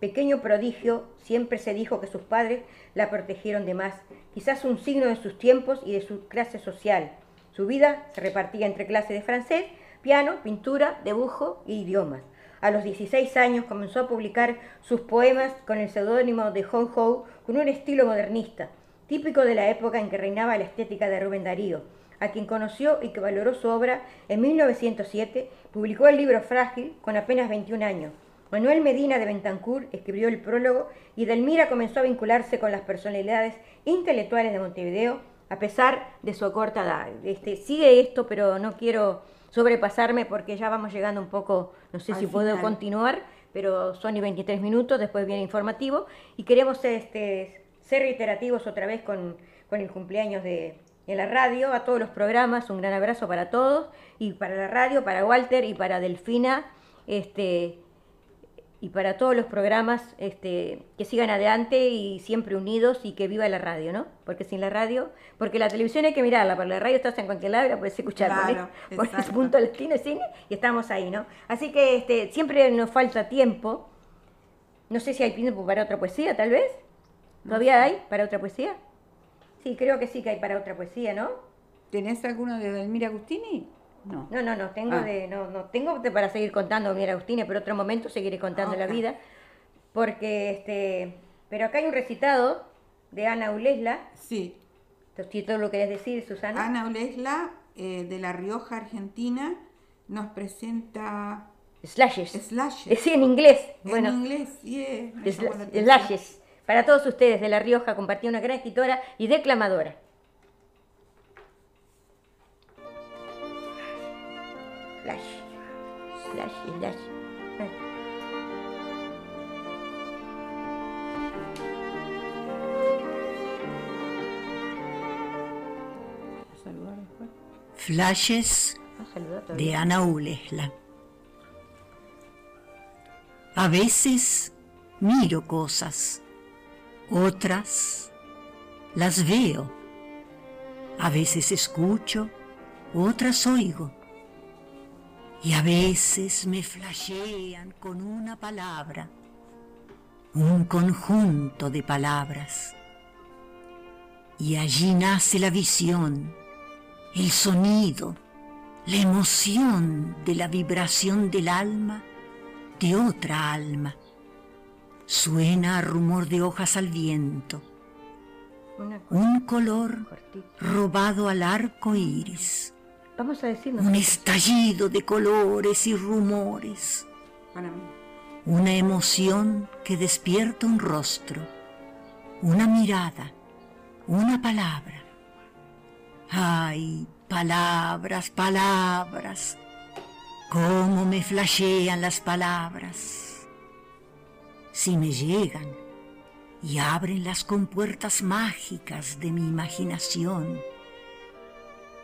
Pequeño prodigio, siempre se dijo que sus padres la protegieron de más, quizás un signo de sus tiempos y de su clase social. Su vida se repartía entre clases de francés, piano, pintura, dibujo e idiomas. A los 16 años comenzó a publicar sus poemas con el seudónimo de Hong Ho, con un estilo modernista, típico de la época en que reinaba la estética de Rubén Darío a quien conoció y que valoró su obra en 1907, publicó el libro Frágil con apenas 21 años. Manuel Medina de Bentancur escribió el prólogo y Delmira comenzó a vincularse con las personalidades intelectuales de Montevideo a pesar de su corta edad. Este, sigue esto, pero no quiero sobrepasarme porque ya vamos llegando un poco, no sé Al si puedo continuar, pero son y 23 minutos, después viene informativo y queremos este, ser reiterativos otra vez con, con el cumpleaños de, en la radio, a todos los programas, un gran abrazo para todos, y para la radio, para Walter y para Delfina, este, y para todos los programas este, que sigan adelante y siempre unidos y que viva la radio, ¿no? Porque sin la radio, porque la televisión hay que mirarla, pero la radio estás en cualquier lado y la puedes escuchar Claro, exacto. el punto latino cine y estamos ahí, ¿no? Así que este, siempre nos falta tiempo. No sé si hay tiempo para otra poesía, tal vez. ¿Todavía hay para otra poesía? Sí, creo que sí que hay para otra poesía, ¿no? ¿Tenés alguno de Delmira Agustini? No. No, no, no, tengo Ah. de, no, no, tengo de- para seguir contando mi Agustina, pero otro momento seguiré contando la vida, porque este, pero acá hay un recitado de Ana Ulesla. Sí. Si todo lo querés decir, Susana. Ana Olesla, eh, de La Rioja, Argentina, nos presenta Slashes. Slashes. Sí, en inglés. En bueno, inglés, yeah. Slashes. Para todos ustedes de La Rioja, compartía una gran escritora y declamadora. Flashes de Ana Ulesla. A veces miro cosas, otras las veo. A veces escucho, otras oigo. y a veces me flashean con una palabra, un conjunto de palabras. Y allí nace la visión, el sonido, la emoción de la vibración del alma de otra alma. Suena a rumor de hojas al viento, un color robado al arco iris, Vamos a decirnos. un estallido de colores y rumores, una emoción que despierta un rostro, una mirada, una palabra. Ay, palabras, palabras, cómo me flashean las palabras. Si me llegan y abren las compuertas mágicas de mi imaginación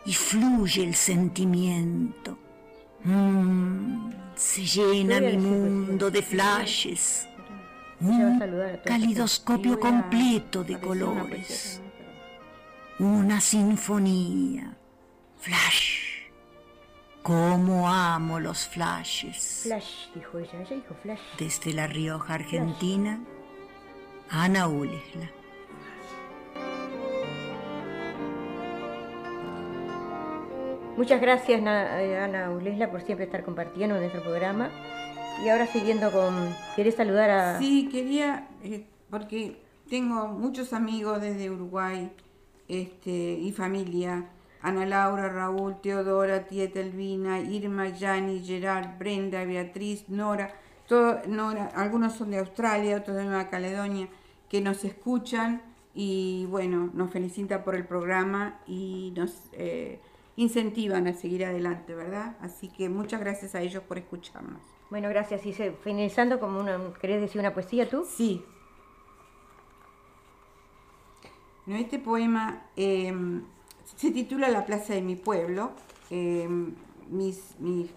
y fluye el sentimiento. Mm, se llena mi mundo de flashes, un calidoscopio completo de colores, una sinfonía. Flash. Cómo amo los flashes. Flash, dijo ella. Ella dijo flash. Desde La Rioja, Argentina, Ana Ulesla. Muchas gracias, eh, Ana Ulesla, por siempre estar compartiendo en nuestro programa. Y ahora siguiendo con... ¿Querés saludar a...? Sí, quería, eh, porque tengo muchos amigos desde Uruguay este, y familia. Ana Laura, Raúl, Teodora, Tieta Elvina, Irma, Yani, Gerard, Brenda, Beatriz, Nora, todo, Nora, algunos son de Australia, otros de Nueva Caledonia, que nos escuchan y bueno, nos felicitan por el programa y nos eh, incentivan a seguir adelante, ¿verdad? Así que muchas gracias a ellos por escucharnos. Bueno, gracias. Y se- finalizando, como una, ¿querés decir una poesía tú? Sí. Bueno, este poema eh, se titula La plaza de mi pueblo. Mis- mi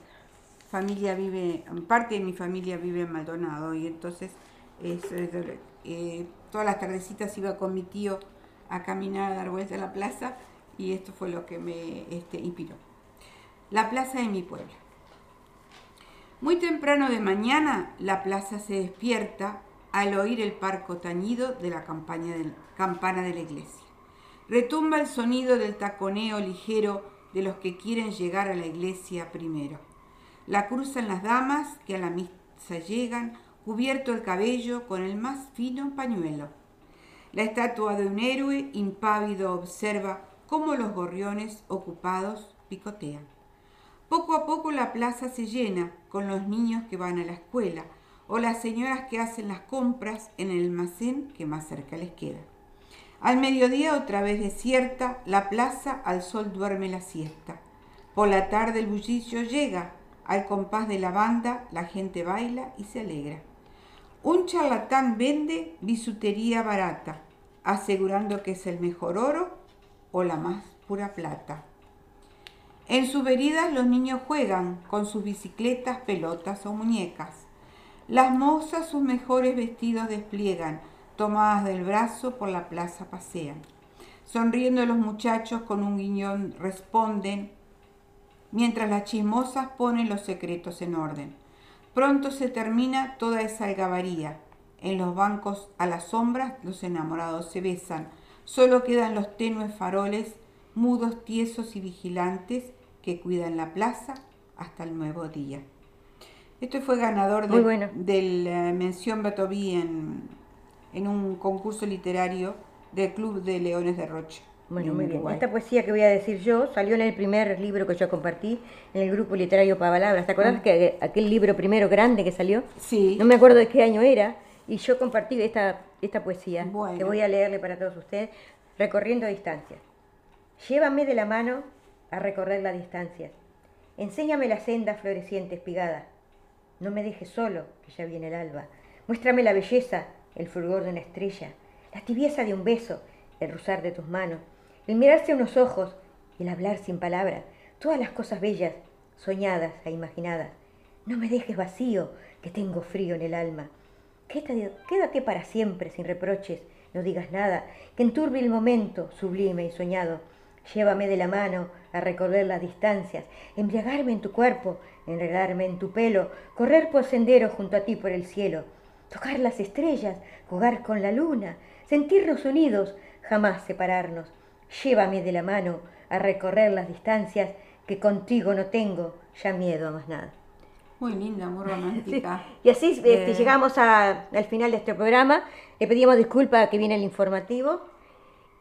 familia vive, parte de mi familia vive en Maldonado y entonces es, eh, eh, todas las tardecitas iba con mi tío a caminar, a dar vuelta a la plaza y esto fue lo que me este, inspiró. La plaza de mi pueblo. Muy temprano de mañana la plaza se despierta al oír el parco tañido de la campana de la iglesia. Retumba el sonido del taconeo ligero de los que quieren llegar a la iglesia primero. La cruzan las damas que a la misa llegan, cubierto el cabello con el más fino pañuelo. La estatua de un héroe impávido observa cómo los gorriones ocupados picotean. Poco a poco la plaza se llena con los niños que van a la escuela o las señoras que hacen las compras en el almacén que más cerca les queda. Al mediodía, otra vez desierta, la plaza al sol duerme la siesta. Por la tarde el bullicio llega, al compás de la banda la gente baila y se alegra. Un charlatán vende bisutería barata, asegurando que es el mejor oro o la más pura plata. En sus veredas los niños juegan con sus bicicletas, pelotas o muñecas. Las mozas sus mejores vestidos despliegan, tomadas del brazo por la plaza pasean. Sonriendo los muchachos con un guiñón responden, mientras las chismosas ponen los secretos en orden. Pronto se termina toda esa algabaría. En los bancos a las sombras los enamorados se besan. Solo quedan los tenues faroles, mudos, tiesos y vigilantes, que cuidan la plaza hasta el nuevo día. Esto fue ganador Muy de- bueno. del eh, Mención Batoví en, en un concurso literario del Club de Leones de Roche. Bueno, en muy bien. Esta poesía que voy a decir yo salió en el primer libro que yo compartí en el grupo literario Palabras. ¿Te acordás Mm. que aquel libro primero grande que salió? Sí. No me acuerdo de qué año era. Y yo compartí esta, esta poesía que Bueno. voy a leerle para todos ustedes, recorriendo distancias. Llévame de la mano a recorrer la distancia. Enséñame la senda floreciente espigada. No me dejes solo, que ya viene el alba. Muéstrame la belleza, el fulgor de una estrella, la tibieza de un beso, el rozar de tus manos, el mirarse a unos ojos el hablar sin palabras, todas las cosas bellas, soñadas e imaginadas. No me dejes vacío, que tengo frío en el alma. Quédate, para siempre sin reproches, no digas nada, que enturbe el momento sublime y soñado. Llévame de la mano a recorrer las distancias, embriagarme en tu cuerpo, enredarme en tu pelo, correr por senderos junto a ti por el cielo, tocar las estrellas, jugar con la luna, sentirnos unidos, jamás separarnos. Llévame de la mano a recorrer las distancias que contigo no tengo ya miedo a más nada. Muy linda, muy romántica. Y así este, Eh, llegamos a- al final de este programa. Le pedimos disculpas que viene el informativo.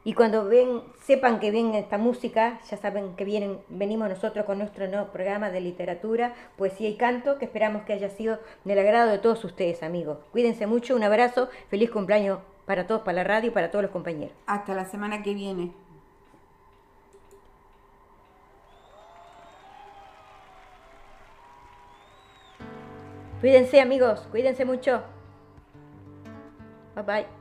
Y cuando ven, sepan que viene esta música, ya saben que vienen, venimos nosotros con nuestro nuevo programa de literatura, poesía y canto, que esperamos que haya sido del agrado de todos ustedes, amigos. Cuídense mucho, un abrazo, feliz cumpleaños para todos, para la radio y para todos los compañeros. Hasta la semana que viene. Cuídense, amigos, cuídense mucho. Bye bye.